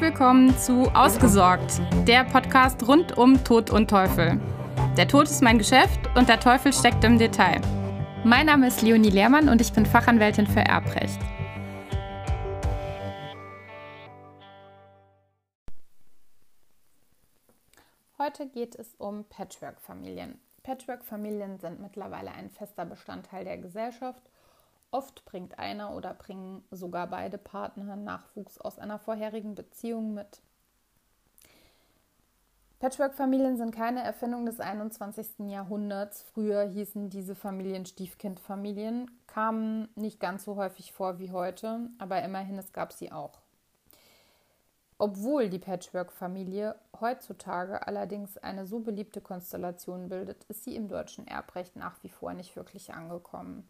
Willkommen zu Ausgesorgt, der Podcast rund um Tod und Teufel. Der Tod ist mein Geschäft und der Teufel steckt im Detail. Mein Name ist Leonie Lehrmann und ich bin Fachanwältin für Erbrecht. Heute geht es um Patchwork-Familien. Patchwork-Familien sind mittlerweile ein fester Bestandteil der Gesellschaft Oft bringt einer oder bringen sogar beide Partner Nachwuchs aus einer vorherigen Beziehung mit. Patchwork-Familien sind keine Erfindung des 21. Jahrhunderts. Früher hießen diese Familien Stiefkindfamilien, kamen nicht ganz so häufig vor wie heute, aber immerhin es gab sie auch. Obwohl die Patchwork-Familie heutzutage allerdings eine so beliebte Konstellation bildet, ist sie im deutschen Erbrecht nach wie vor nicht wirklich angekommen.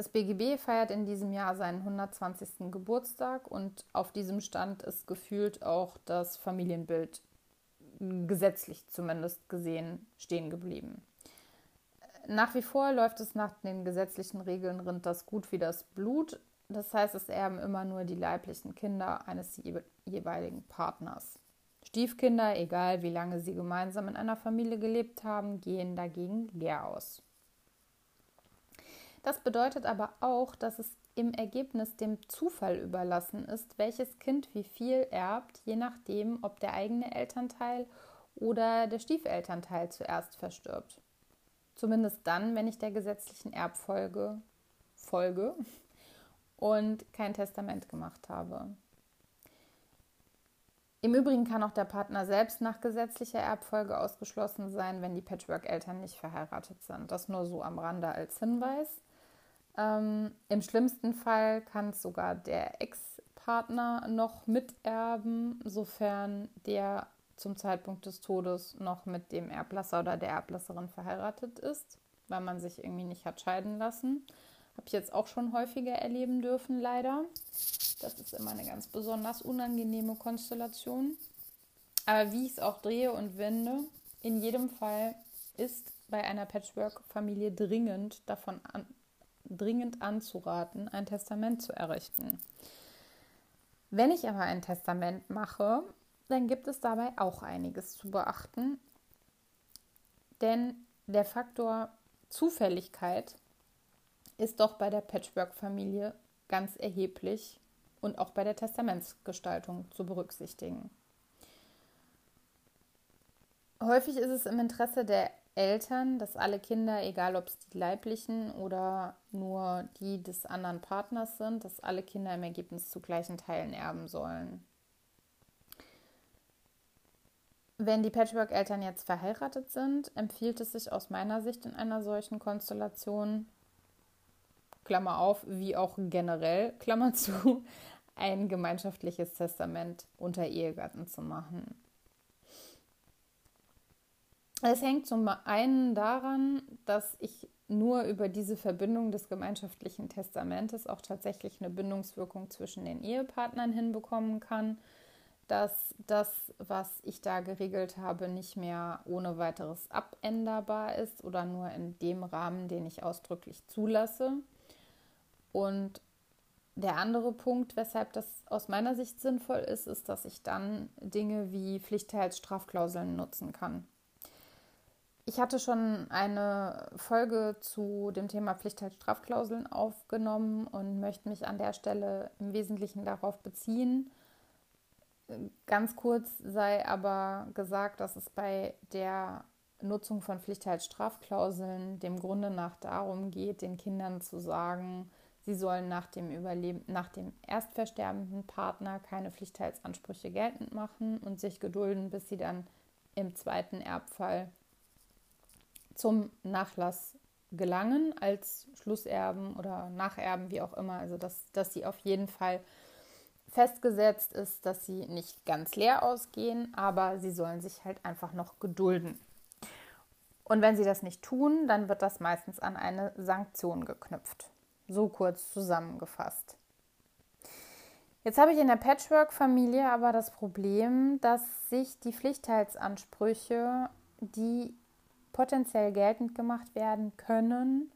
Das BGB feiert in diesem Jahr seinen 120. Geburtstag und auf diesem Stand ist gefühlt auch das Familienbild gesetzlich zumindest gesehen stehen geblieben. Nach wie vor läuft es nach den gesetzlichen Regeln rinnt das gut wie das Blut. Das heißt, es erben immer nur die leiblichen Kinder eines jeweiligen Partners. Stiefkinder, egal wie lange sie gemeinsam in einer Familie gelebt haben, gehen dagegen leer aus. Das bedeutet aber auch, dass es im Ergebnis dem Zufall überlassen ist, welches Kind wie viel erbt, je nachdem, ob der eigene Elternteil oder der Stiefelternteil zuerst verstirbt. Zumindest dann, wenn ich der gesetzlichen Erbfolge folge und kein Testament gemacht habe. Im Übrigen kann auch der Partner selbst nach gesetzlicher Erbfolge ausgeschlossen sein, wenn die Patchwork-Eltern nicht verheiratet sind. Das nur so am Rande als Hinweis. Ähm, Im schlimmsten Fall kann es sogar der Ex-Partner noch miterben, sofern der zum Zeitpunkt des Todes noch mit dem Erblasser oder der Erblasserin verheiratet ist, weil man sich irgendwie nicht hat scheiden lassen. Habe ich jetzt auch schon häufiger erleben dürfen, leider. Das ist immer eine ganz besonders unangenehme Konstellation. Aber wie ich es auch drehe und wende, in jedem Fall ist bei einer Patchwork-Familie dringend davon an, dringend anzuraten, ein Testament zu errichten. Wenn ich aber ein Testament mache, dann gibt es dabei auch einiges zu beachten, denn der Faktor Zufälligkeit ist doch bei der Patchwork-Familie ganz erheblich und auch bei der Testamentsgestaltung zu berücksichtigen. Häufig ist es im Interesse der Eltern, dass alle Kinder, egal ob es die leiblichen oder nur die des anderen Partners sind, dass alle Kinder im Ergebnis zu gleichen Teilen erben sollen. Wenn die Patchwork-Eltern jetzt verheiratet sind, empfiehlt es sich aus meiner Sicht in einer solchen Konstellation, Klammer auf, wie auch generell, Klammer zu, ein gemeinschaftliches Testament unter Ehegatten zu machen. Es hängt zum einen daran, dass ich nur über diese Verbindung des gemeinschaftlichen Testamentes auch tatsächlich eine Bindungswirkung zwischen den Ehepartnern hinbekommen kann, dass das, was ich da geregelt habe, nicht mehr ohne weiteres abänderbar ist oder nur in dem Rahmen, den ich ausdrücklich zulasse. Und der andere Punkt, weshalb das aus meiner Sicht sinnvoll ist, ist, dass ich dann Dinge wie Pflichtteilsstrafklauseln nutzen kann. Ich hatte schon eine Folge zu dem Thema Pflichtteilstrafklauseln aufgenommen und möchte mich an der Stelle im Wesentlichen darauf beziehen. Ganz kurz sei aber gesagt, dass es bei der Nutzung von Pflichtteilstrafklauseln dem Grunde nach darum geht, den Kindern zu sagen, sie sollen nach dem Überleben, nach dem erstversterbenden Partner keine Pflichtteilsansprüche geltend machen und sich gedulden, bis sie dann im zweiten Erbfall zum Nachlass gelangen als Schlusserben oder Nacherben, wie auch immer. Also dass, dass sie auf jeden Fall festgesetzt ist, dass sie nicht ganz leer ausgehen, aber sie sollen sich halt einfach noch gedulden. Und wenn sie das nicht tun, dann wird das meistens an eine Sanktion geknüpft. So kurz zusammengefasst. Jetzt habe ich in der Patchwork-Familie aber das Problem, dass sich die Pflichtteilsansprüche, die potenziell geltend gemacht werden können,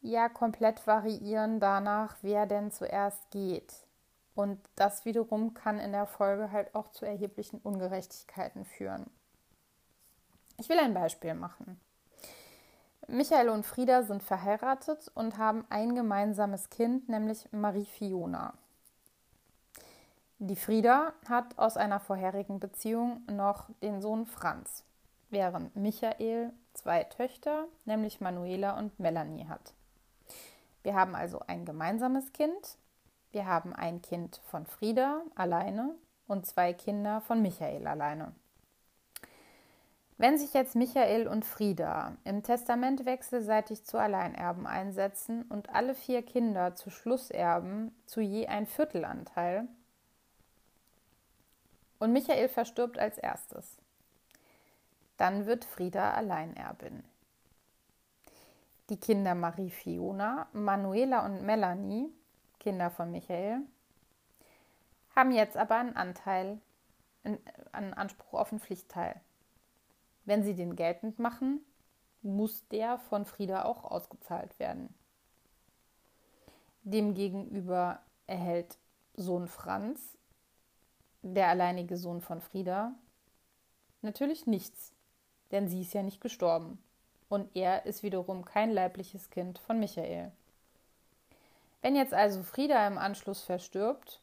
ja komplett variieren danach, wer denn zuerst geht. Und das wiederum kann in der Folge halt auch zu erheblichen Ungerechtigkeiten führen. Ich will ein Beispiel machen. Michael und Frieda sind verheiratet und haben ein gemeinsames Kind, nämlich Marie Fiona. Die Frieda hat aus einer vorherigen Beziehung noch den Sohn Franz, während Michael zwei Töchter, nämlich Manuela und Melanie hat. Wir haben also ein gemeinsames Kind, wir haben ein Kind von Frieda alleine und zwei Kinder von Michael alleine. Wenn sich jetzt Michael und Frieda im Testament wechselseitig zu Alleinerben einsetzen und alle vier Kinder zu Schlusserben zu je ein Viertelanteil und Michael verstirbt als erstes, dann wird Frieda Alleinerbin. Die Kinder Marie Fiona, Manuela und Melanie Kinder von Michael, haben jetzt aber einen Anteil, einen Anspruch auf einen Pflichtteil. Wenn sie den geltend machen, muss der von Frieda auch ausgezahlt werden. Demgegenüber erhält Sohn Franz, der alleinige Sohn von Frieda, natürlich nichts, denn sie ist ja nicht gestorben und er ist wiederum kein leibliches Kind von Michael. Wenn jetzt also Frieda im Anschluss verstirbt,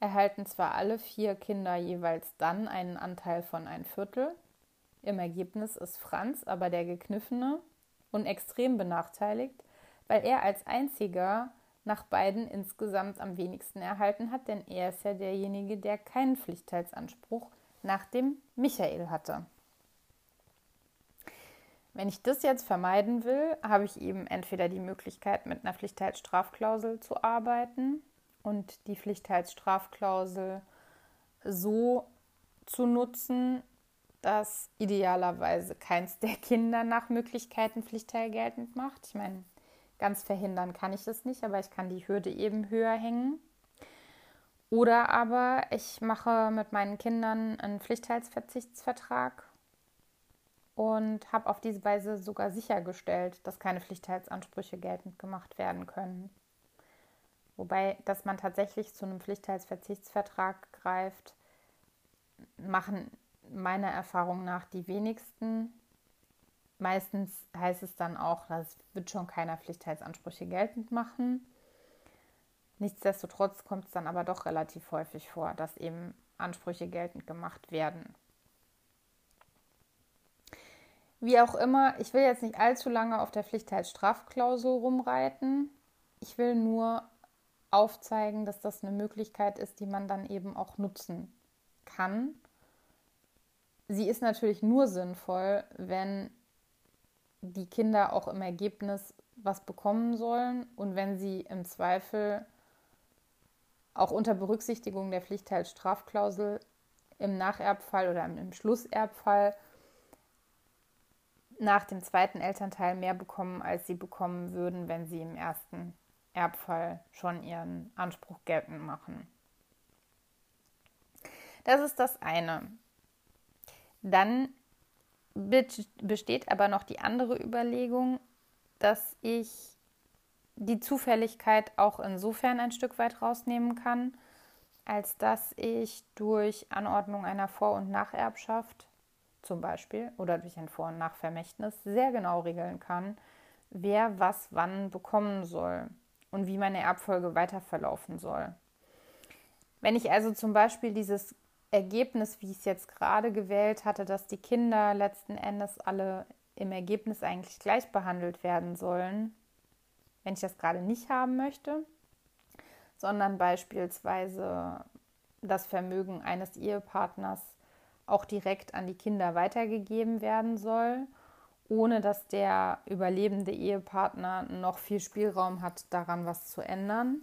erhalten zwar alle vier Kinder jeweils dann einen Anteil von ein Viertel. Im Ergebnis ist Franz aber der Gekniffene und extrem benachteiligt, weil er als einziger nach beiden insgesamt am wenigsten erhalten hat, denn er ist ja derjenige, der keinen Pflichtteilsanspruch nach dem Michael hatte. Wenn ich das jetzt vermeiden will, habe ich eben entweder die Möglichkeit, mit einer Pflichtheitsstrafklausel zu arbeiten und die Pflichtheitsstrafklausel so zu nutzen, dass idealerweise keins der Kinder nach Möglichkeiten Pflichtteil geltend macht. Ich meine, ganz verhindern kann ich das nicht, aber ich kann die Hürde eben höher hängen. Oder aber ich mache mit meinen Kindern einen Pflichtteilsverzichtsvertrag und habe auf diese Weise sogar sichergestellt, dass keine Pflichtteilsansprüche geltend gemacht werden können. Wobei, dass man tatsächlich zu einem Pflichtteilsverzichtsvertrag greift, machen meiner Erfahrung nach die wenigsten. Meistens heißt es dann auch, das wird schon keiner Pflichtteilsansprüche geltend machen. Nichtsdestotrotz kommt es dann aber doch relativ häufig vor, dass eben Ansprüche geltend gemacht werden. Wie auch immer, ich will jetzt nicht allzu lange auf der Pflichtheitsstrafklausel rumreiten. Ich will nur aufzeigen, dass das eine Möglichkeit ist, die man dann eben auch nutzen kann. Sie ist natürlich nur sinnvoll, wenn die Kinder auch im Ergebnis was bekommen sollen und wenn sie im Zweifel auch unter Berücksichtigung der Pflichtheitsstrafklausel im Nacherbfall oder im Schlusserbfall nach dem zweiten Elternteil mehr bekommen, als sie bekommen würden, wenn sie im ersten Erbfall schon ihren Anspruch geltend machen. Das ist das eine. Dann besteht aber noch die andere Überlegung, dass ich die Zufälligkeit auch insofern ein Stück weit rausnehmen kann, als dass ich durch Anordnung einer Vor- und Nacherbschaft zum Beispiel oder durch ein Vor- und Nachvermächtnis sehr genau regeln kann, wer was wann bekommen soll und wie meine Erbfolge weiter verlaufen soll. Wenn ich also zum Beispiel dieses Ergebnis, wie ich es jetzt gerade gewählt hatte, dass die Kinder letzten Endes alle im Ergebnis eigentlich gleich behandelt werden sollen, wenn ich das gerade nicht haben möchte, sondern beispielsweise das Vermögen eines Ehepartners auch direkt an die Kinder weitergegeben werden soll, ohne dass der überlebende Ehepartner noch viel Spielraum hat, daran was zu ändern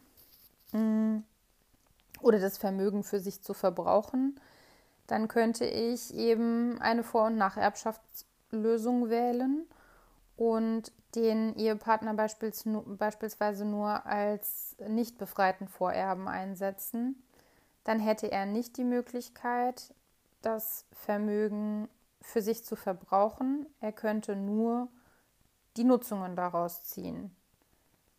mm. oder das Vermögen für sich zu verbrauchen, dann könnte ich eben eine Vor- und Nacherbschaftslösung wählen und den Ehepartner beispielsweise nur als nicht befreiten Vorerben einsetzen. Dann hätte er nicht die Möglichkeit, das Vermögen für sich zu verbrauchen. Er könnte nur die Nutzungen daraus ziehen.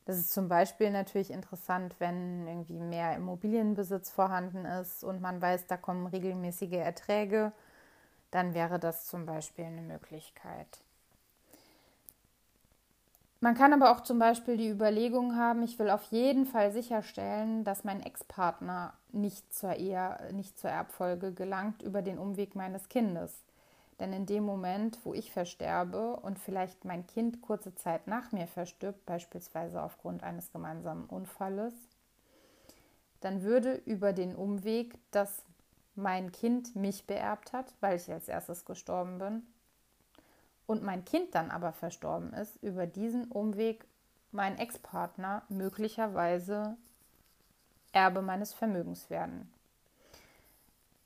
Das ist zum Beispiel natürlich interessant, wenn irgendwie mehr Immobilienbesitz vorhanden ist und man weiß, da kommen regelmäßige Erträge, dann wäre das zum Beispiel eine Möglichkeit. Man kann aber auch zum Beispiel die Überlegung haben, ich will auf jeden Fall sicherstellen, dass mein Ex-Partner nicht zur Ehe, nicht zur Erbfolge gelangt über den Umweg meines Kindes. Denn in dem Moment, wo ich versterbe und vielleicht mein Kind kurze Zeit nach mir verstirbt, beispielsweise aufgrund eines gemeinsamen Unfalles, dann würde über den Umweg, dass mein Kind mich beerbt hat, weil ich als erstes gestorben bin, und mein Kind dann aber verstorben ist, über diesen Umweg mein Ex-Partner möglicherweise Erbe meines Vermögens werden.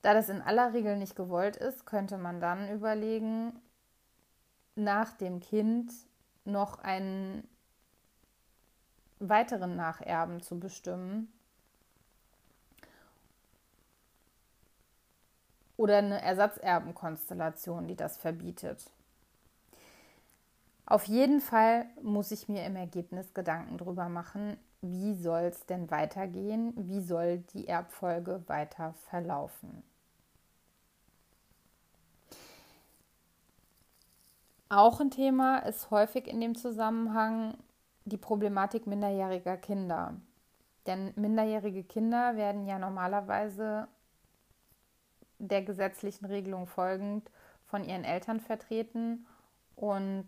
Da das in aller Regel nicht gewollt ist, könnte man dann überlegen, nach dem Kind noch einen weiteren Nacherben zu bestimmen oder eine Ersatzerbenkonstellation, die das verbietet. Auf jeden Fall muss ich mir im Ergebnis Gedanken darüber machen, wie soll es denn weitergehen, wie soll die Erbfolge weiter verlaufen. Auch ein Thema ist häufig in dem Zusammenhang die Problematik minderjähriger Kinder. Denn minderjährige Kinder werden ja normalerweise der gesetzlichen Regelung folgend von ihren Eltern vertreten und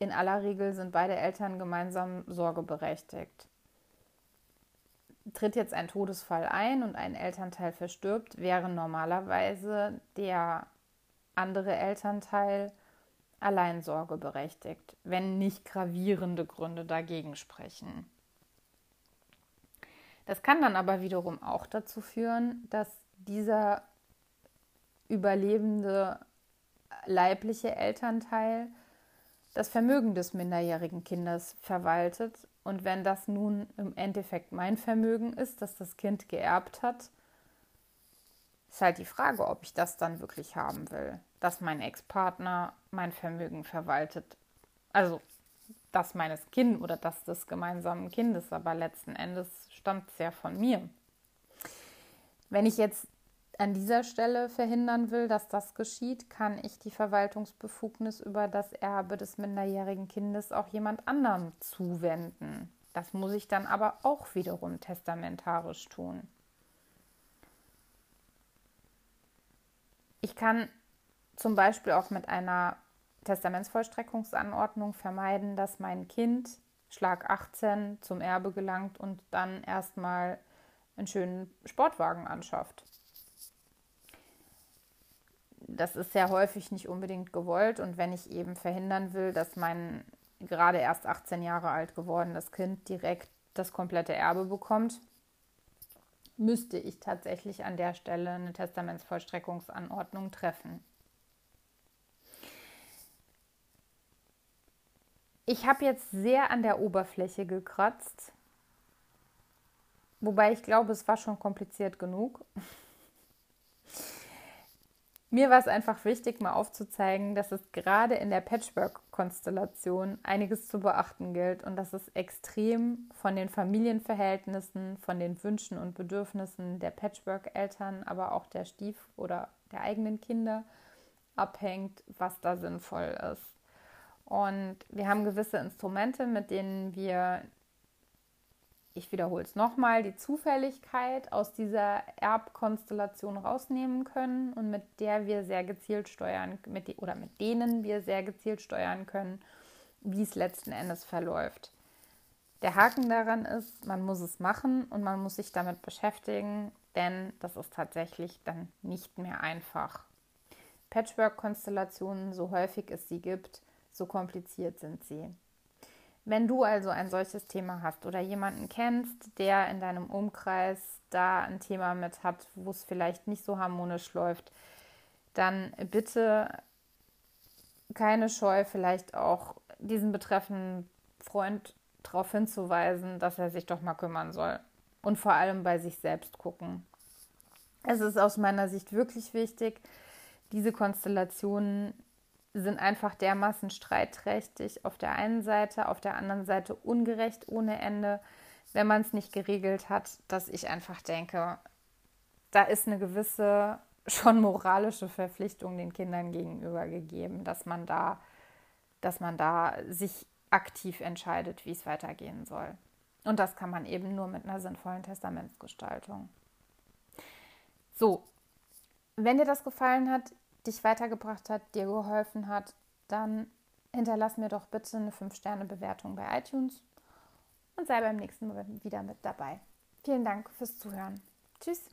in aller Regel sind beide Eltern gemeinsam sorgeberechtigt. Tritt jetzt ein Todesfall ein und ein Elternteil verstirbt, wäre normalerweise der andere Elternteil allein sorgeberechtigt, wenn nicht gravierende Gründe dagegen sprechen. Das kann dann aber wiederum auch dazu führen, dass dieser überlebende leibliche Elternteil das Vermögen des minderjährigen Kindes verwaltet. Und wenn das nun im Endeffekt mein Vermögen ist, das das Kind geerbt hat, ist halt die Frage, ob ich das dann wirklich haben will, dass mein Ex-Partner mein Vermögen verwaltet. Also das meines Kindes oder das des gemeinsamen Kindes, aber letzten Endes stammt es ja von mir. Wenn ich jetzt an dieser Stelle verhindern will, dass das geschieht, kann ich die Verwaltungsbefugnis über das Erbe des minderjährigen Kindes auch jemand anderem zuwenden. Das muss ich dann aber auch wiederum testamentarisch tun. Ich kann zum Beispiel auch mit einer Testamentsvollstreckungsanordnung vermeiden, dass mein Kind Schlag 18 zum Erbe gelangt und dann erstmal einen schönen Sportwagen anschafft das ist sehr häufig nicht unbedingt gewollt. Und wenn ich eben verhindern will, dass mein gerade erst 18 Jahre alt gewordenes Kind direkt das komplette Erbe bekommt, müsste ich tatsächlich an der Stelle eine Testamentsvollstreckungsanordnung treffen. Ich habe jetzt sehr an der Oberfläche gekratzt, wobei ich glaube, es war schon kompliziert genug. Mir war es einfach wichtig, mal aufzuzeigen, dass es gerade in der Patchwork-Konstellation einiges zu beachten gilt und dass es extrem von den Familienverhältnissen, von den Wünschen und Bedürfnissen der Patchwork-Eltern, aber auch der Stief- oder der eigenen Kinder abhängt, was da sinnvoll ist. Und wir haben gewisse Instrumente, mit denen wir ich wiederhole es nochmal, die Zufälligkeit aus dieser Erbkonstellation rausnehmen können und mit der wir sehr gezielt steuern, mit die, oder mit denen wir sehr gezielt steuern können, wie es letzten Endes verläuft. Der Haken daran ist, man muss es machen und man muss sich damit beschäftigen, denn das ist tatsächlich dann nicht mehr einfach. Patchwork-Konstellationen, so häufig es sie gibt, so kompliziert sind sie. Wenn du also ein solches Thema hast oder jemanden kennst, der in deinem Umkreis da ein Thema mit hat, wo es vielleicht nicht so harmonisch läuft, dann bitte keine Scheu, vielleicht auch diesen betreffenden Freund darauf hinzuweisen, dass er sich doch mal kümmern soll. Und vor allem bei sich selbst gucken. Es ist aus meiner Sicht wirklich wichtig, diese Konstellationen sind einfach dermaßen streitträchtig auf der einen Seite, auf der anderen Seite ungerecht ohne Ende, wenn man es nicht geregelt hat, dass ich einfach denke, da ist eine gewisse schon moralische Verpflichtung den Kindern gegenüber gegeben, dass man da, dass man da sich aktiv entscheidet, wie es weitergehen soll. Und das kann man eben nur mit einer sinnvollen Testamentsgestaltung. So, wenn dir das gefallen hat, dich weitergebracht hat, dir geholfen hat, dann hinterlass mir doch bitte eine 5-Sterne-Bewertung bei iTunes und sei beim nächsten Mal wieder mit dabei. Vielen Dank fürs Zuhören. Tschüss.